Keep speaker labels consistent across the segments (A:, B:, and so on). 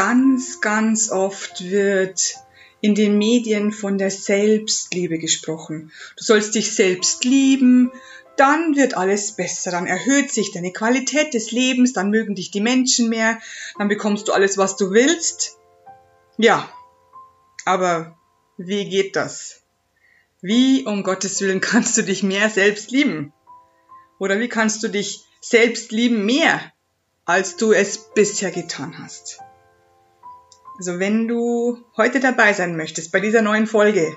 A: Ganz, ganz oft wird in den Medien von der Selbstliebe gesprochen. Du sollst dich selbst lieben, dann wird alles besser, dann erhöht sich deine Qualität des Lebens, dann mögen dich die Menschen mehr, dann bekommst du alles, was du willst. Ja, aber wie geht das? Wie um Gottes Willen kannst du dich mehr selbst lieben? Oder wie kannst du dich selbst lieben mehr, als du es bisher getan hast? Also wenn du heute dabei sein möchtest bei dieser neuen Folge,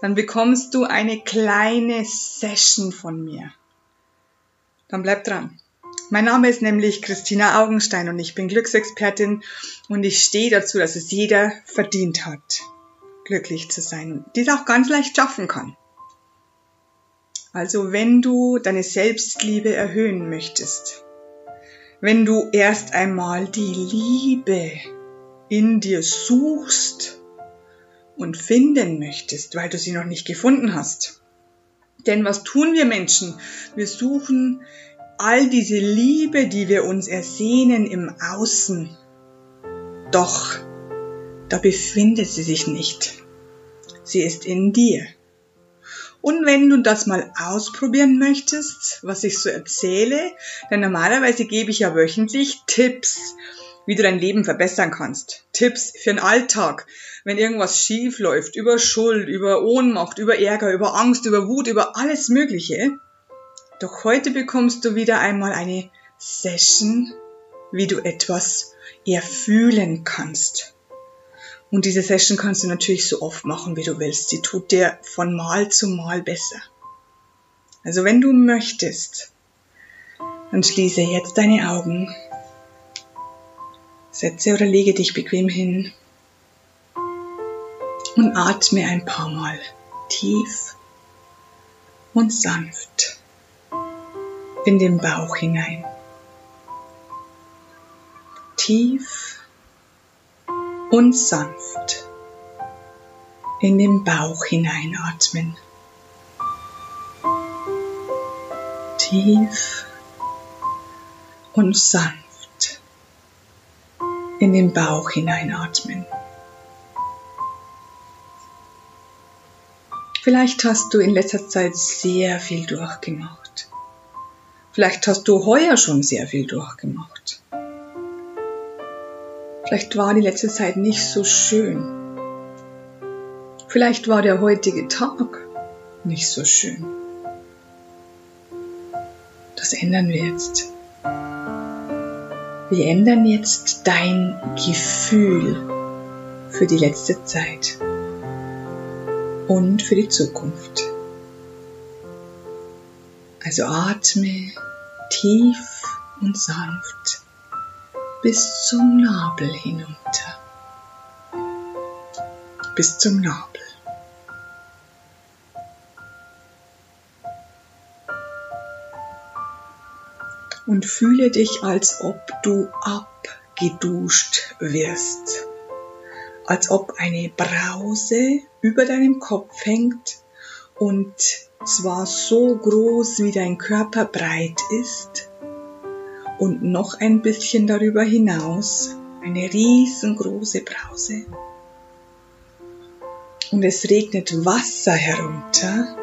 A: dann bekommst du eine kleine Session von mir. Dann bleib dran. Mein Name ist nämlich Christina Augenstein und ich bin Glücksexpertin und ich stehe dazu, dass es jeder verdient hat, glücklich zu sein und dies auch ganz leicht schaffen kann. Also wenn du deine Selbstliebe erhöhen möchtest, wenn du erst einmal die Liebe in dir suchst und finden möchtest, weil du sie noch nicht gefunden hast. Denn was tun wir Menschen? Wir suchen all diese Liebe, die wir uns ersehnen im Außen. Doch da befindet sie sich nicht. Sie ist in dir. Und wenn du das mal ausprobieren möchtest, was ich so erzähle, denn normalerweise gebe ich ja wöchentlich Tipps, wie du dein Leben verbessern kannst. Tipps für den Alltag, wenn irgendwas schief läuft, über Schuld, über Ohnmacht, über Ärger, über Angst, über Wut, über alles Mögliche. Doch heute bekommst du wieder einmal eine Session, wie du etwas erfühlen kannst. Und diese Session kannst du natürlich so oft machen, wie du willst. Sie tut dir von Mal zu Mal besser. Also wenn du möchtest, dann schließe jetzt deine Augen Setze oder lege dich bequem hin und atme ein paar Mal tief und sanft in den Bauch hinein. Tief und sanft in den Bauch hineinatmen. Tief und sanft in den Bauch hineinatmen. Vielleicht hast du in letzter Zeit sehr viel durchgemacht. Vielleicht hast du heuer schon sehr viel durchgemacht. Vielleicht war die letzte Zeit nicht so schön. Vielleicht war der heutige Tag nicht so schön. Das ändern wir jetzt. Wir ändern jetzt dein Gefühl für die letzte Zeit und für die Zukunft. Also atme tief und sanft bis zum Nabel hinunter. Bis zum Nabel. Und fühle dich, als ob du abgeduscht wirst, als ob eine Brause über deinem Kopf hängt und zwar so groß wie dein Körper breit ist. Und noch ein bisschen darüber hinaus eine riesengroße Brause. Und es regnet Wasser herunter,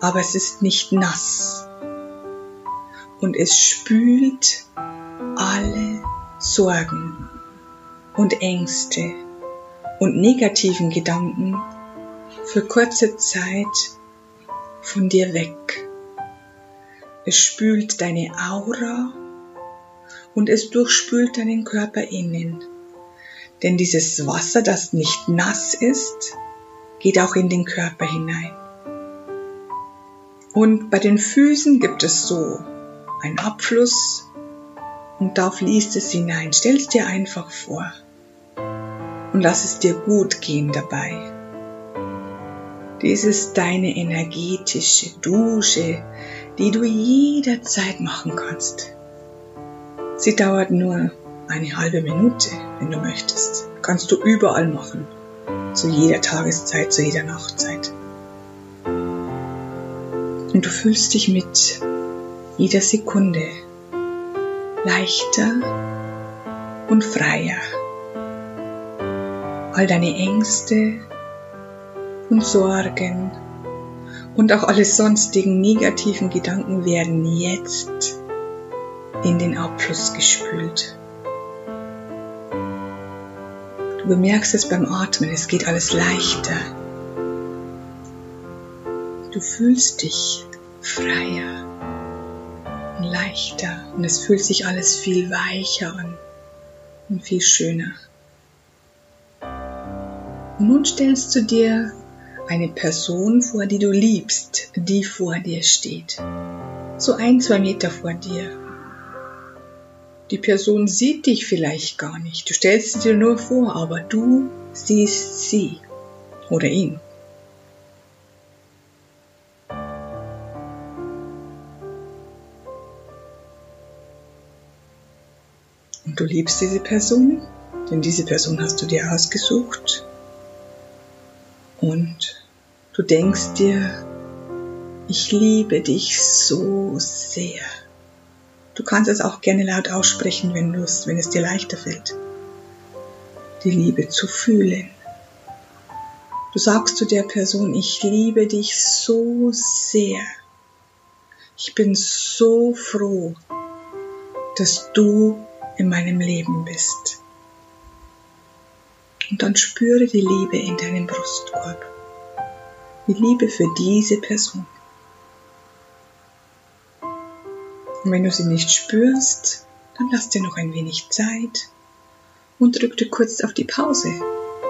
A: aber es ist nicht nass und es spült alle Sorgen und Ängste und negativen Gedanken für kurze Zeit von dir weg. Es spült deine Aura und es durchspült deinen Körper innen. Denn dieses Wasser, das nicht nass ist, geht auch in den Körper hinein. Und bei den Füßen gibt es so ein Abfluss und da fließt es hinein. Stell es dir einfach vor und lass es dir gut gehen dabei. Dies ist deine energetische Dusche, die du jederzeit machen kannst. Sie dauert nur eine halbe Minute, wenn du möchtest. Kannst du überall machen. Zu jeder Tageszeit, zu jeder Nachtzeit. Und du fühlst dich mit jeder Sekunde leichter und freier. all deine Ängste und Sorgen und auch alle sonstigen negativen Gedanken werden jetzt in den Abfluss gespült. Du bemerkst es beim Atmen, es geht alles leichter. Du fühlst dich freier leichter und es fühlt sich alles viel weicher an und viel schöner. Und nun stellst du dir eine Person vor, die du liebst, die vor dir steht. So ein, zwei Meter vor dir. Die Person sieht dich vielleicht gar nicht. Du stellst sie dir nur vor, aber du siehst sie oder ihn. Du liebst diese Person, denn diese Person hast du dir ausgesucht. Und du denkst dir, ich liebe dich so sehr. Du kannst es auch gerne laut aussprechen, wenn, wenn es dir leichter fällt. Die Liebe zu fühlen. Du sagst zu der Person, ich liebe dich so sehr. Ich bin so froh, dass du in meinem Leben bist. Und dann spüre die Liebe in deinem Brustkorb. Die Liebe für diese Person. Und wenn du sie nicht spürst, dann lass dir noch ein wenig Zeit und drück dir kurz auf die Pause.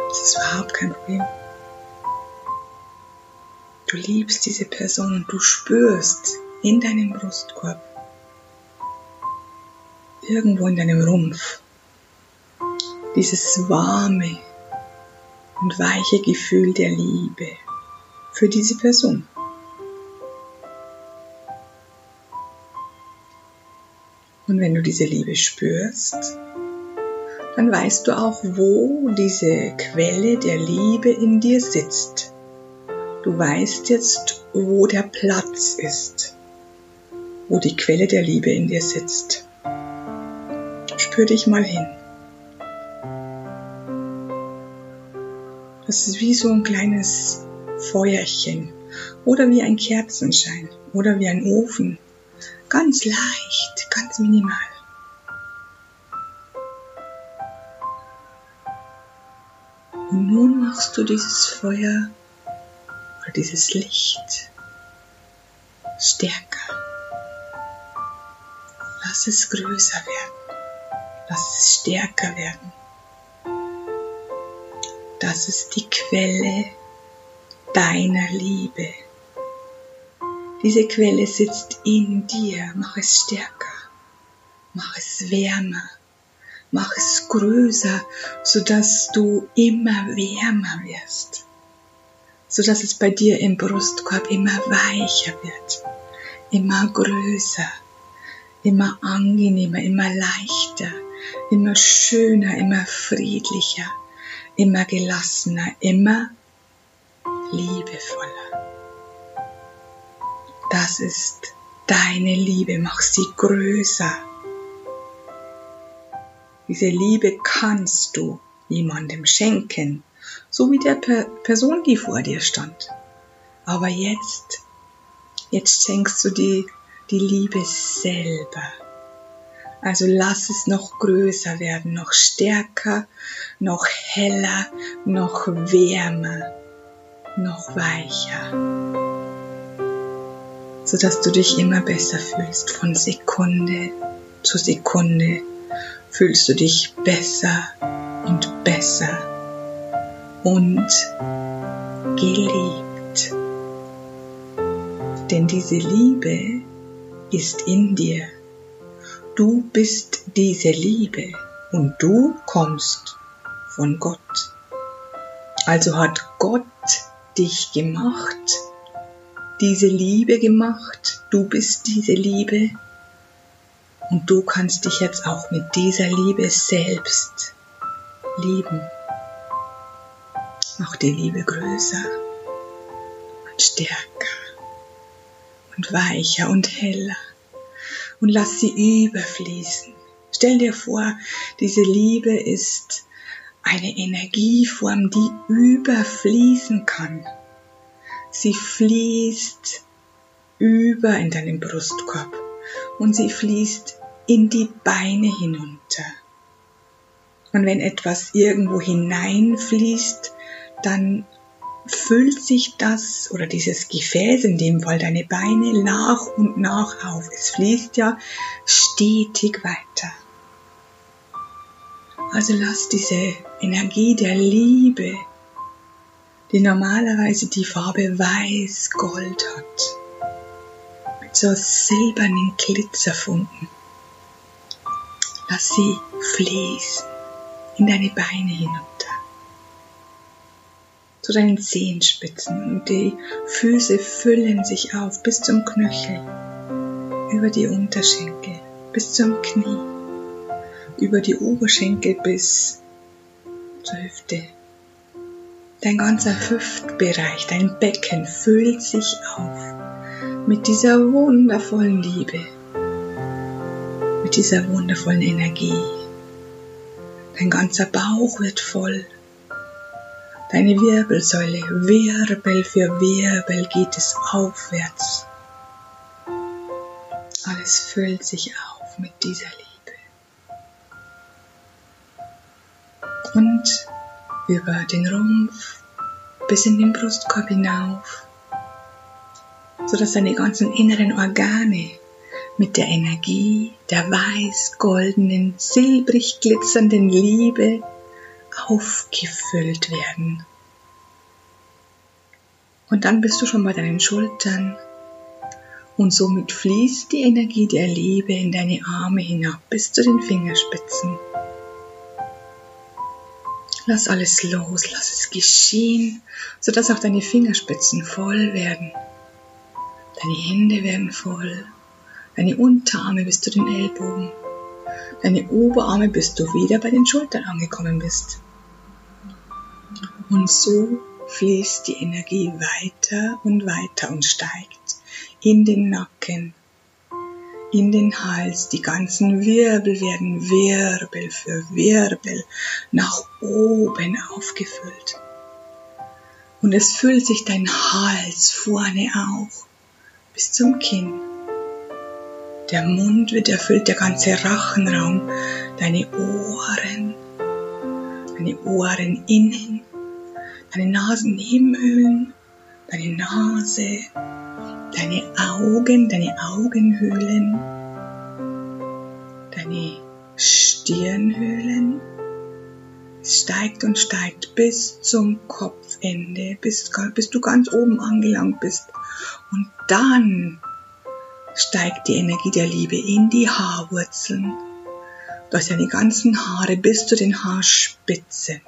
A: Das ist überhaupt kein Problem. Du liebst diese Person und du spürst in deinem Brustkorb, irgendwo in deinem Rumpf, dieses warme und weiche Gefühl der Liebe für diese Person. Und wenn du diese Liebe spürst, dann weißt du auch, wo diese Quelle der Liebe in dir sitzt. Du weißt jetzt, wo der Platz ist, wo die Quelle der Liebe in dir sitzt. Spür dich mal hin. Das ist wie so ein kleines Feuerchen oder wie ein Kerzenschein oder wie ein Ofen. Ganz leicht, ganz minimal. Und nun machst du dieses Feuer oder dieses Licht stärker. Lass es größer werden. Lass es stärker werden. Das ist die Quelle deiner Liebe. Diese Quelle sitzt in dir. Mach es stärker. Mach es wärmer. Mach es größer, sodass du immer wärmer wirst. Sodass es bei dir im Brustkorb immer weicher wird. Immer größer. Immer angenehmer, immer leichter immer schöner, immer friedlicher, immer gelassener, immer liebevoller. Das ist deine Liebe, mach sie größer. Diese Liebe kannst du jemandem schenken, so wie der Person, die vor dir stand. Aber jetzt, jetzt schenkst du dir die Liebe selber. Also lass es noch größer werden, noch stärker, noch heller, noch wärmer, noch weicher, sodass du dich immer besser fühlst. Von Sekunde zu Sekunde fühlst du dich besser und besser und geliebt. Denn diese Liebe ist in dir Du bist diese Liebe und du kommst von Gott. Also hat Gott dich gemacht, diese Liebe gemacht, du bist diese Liebe und du kannst dich jetzt auch mit dieser Liebe selbst lieben. Mach die Liebe größer und stärker und weicher und heller und lass sie überfließen. Stell dir vor, diese Liebe ist eine Energieform, die überfließen kann. Sie fließt über in deinen Brustkorb und sie fließt in die Beine hinunter. Und wenn etwas irgendwo hineinfließt, dann füllt sich das oder dieses Gefäß, in dem Fall deine Beine, nach und nach auf. Es fließt ja stetig weiter. Also lass diese Energie der Liebe, die normalerweise die Farbe weiß-gold hat, mit so silbernen Glitzerfunken, lass sie fließen in deine Beine hinunter zu deinen Zehenspitzen und die Füße füllen sich auf bis zum Knöchel, über die Unterschenkel, bis zum Knie, über die Oberschenkel bis zur Hüfte. Dein ganzer Hüftbereich, dein Becken füllt sich auf mit dieser wundervollen Liebe, mit dieser wundervollen Energie. Dein ganzer Bauch wird voll Deine Wirbelsäule, Wirbel für Wirbel geht es aufwärts. Alles füllt sich auf mit dieser Liebe. Und über den Rumpf bis in den Brustkorb hinauf, sodass deine ganzen inneren Organe mit der Energie der weiß-goldenen, silbrig glitzernden Liebe aufgefüllt werden. Und dann bist du schon bei deinen Schultern und somit fließt die Energie der Liebe in deine Arme hinab bis zu den Fingerspitzen. Lass alles los, lass es geschehen, sodass auch deine Fingerspitzen voll werden. Deine Hände werden voll, deine Unterarme bis zu den Ellbogen, deine Oberarme bis du wieder bei den Schultern angekommen bist. Und so fließt die Energie weiter und weiter und steigt in den Nacken, in den Hals. Die ganzen Wirbel werden Wirbel für Wirbel nach oben aufgefüllt. Und es füllt sich dein Hals vorne auf bis zum Kinn. Der Mund wird erfüllt, der ganze Rachenraum, deine Ohren, deine Ohren innen deine Nasennebenhöhlen, deine Nase, deine Augen, deine Augenhöhlen, deine Stirnhöhlen. Es steigt und steigt bis zum Kopfende, bis, bis du ganz oben angelangt bist. Und dann steigt die Energie der Liebe in die Haarwurzeln, durch deine ganzen Haare bis zu den Haarspitzen.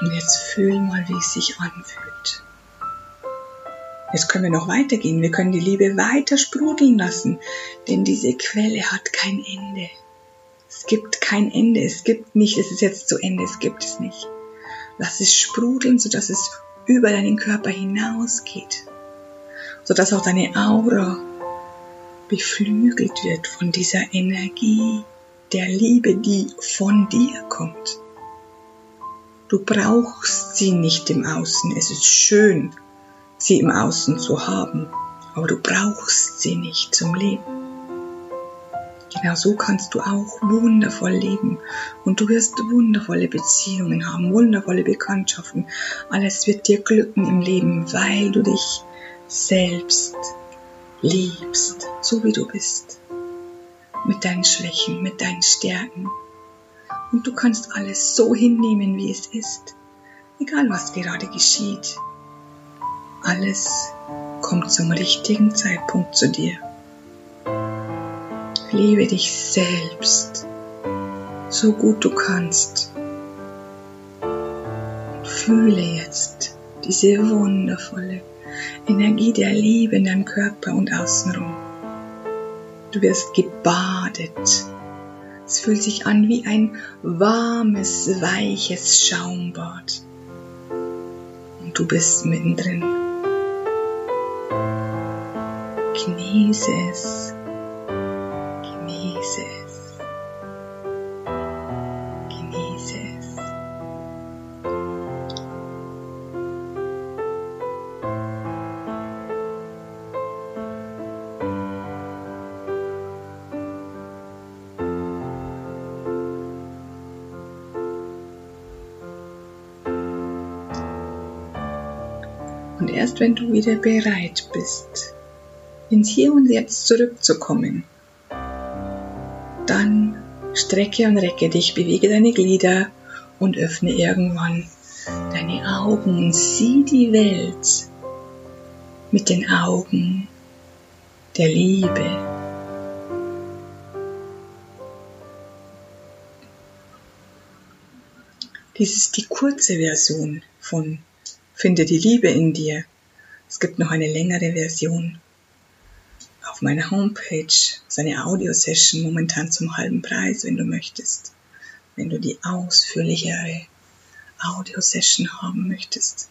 A: Und jetzt fühl mal, wie es sich anfühlt. Jetzt können wir noch weitergehen. Wir können die Liebe weiter sprudeln lassen, denn diese Quelle hat kein Ende. Es gibt kein Ende. Es gibt nicht, es ist jetzt zu Ende. Es gibt es nicht. Lass es sprudeln, sodass es über deinen Körper hinausgeht. Sodass auch deine Aura beflügelt wird von dieser Energie der Liebe, die von dir kommt. Du brauchst sie nicht im Außen. Es ist schön, sie im Außen zu haben, aber du brauchst sie nicht zum Leben. Genau so kannst du auch wundervoll leben und du wirst wundervolle Beziehungen haben, wundervolle Bekanntschaften. Alles wird dir glücken im Leben, weil du dich selbst liebst, so wie du bist. Mit deinen Schwächen, mit deinen Stärken, und du kannst alles so hinnehmen, wie es ist, egal was gerade geschieht. Alles kommt zum richtigen Zeitpunkt zu dir. Liebe dich selbst, so gut du kannst. Und fühle jetzt diese wundervolle Energie der Liebe in deinem Körper und außenrum. Du wirst gebadet es fühlt sich an wie ein warmes, weiches Schaumbad. Und du bist mittendrin. Genieße es. Und erst wenn du wieder bereit bist, ins Hier und Jetzt zurückzukommen, dann strecke und recke dich, bewege deine Glieder und öffne irgendwann deine Augen und sieh die Welt mit den Augen der Liebe. Dies ist die kurze Version von Finde die Liebe in dir. Es gibt noch eine längere Version auf meiner Homepage. Das ist eine Audiosession momentan zum halben Preis, wenn du möchtest. Wenn du die ausführlichere Audiosession haben möchtest.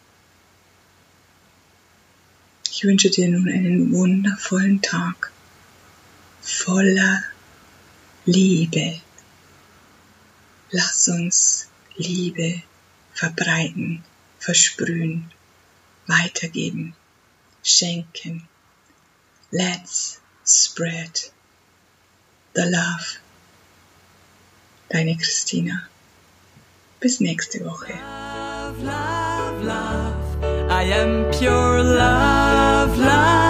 A: Ich wünsche dir nun einen wundervollen Tag voller Liebe. Lass uns Liebe verbreiten, versprühen, weitergeben, schenken. Let's spread the love. Deine Christina. Bis nächste Woche. Love, love, love. I am pure love.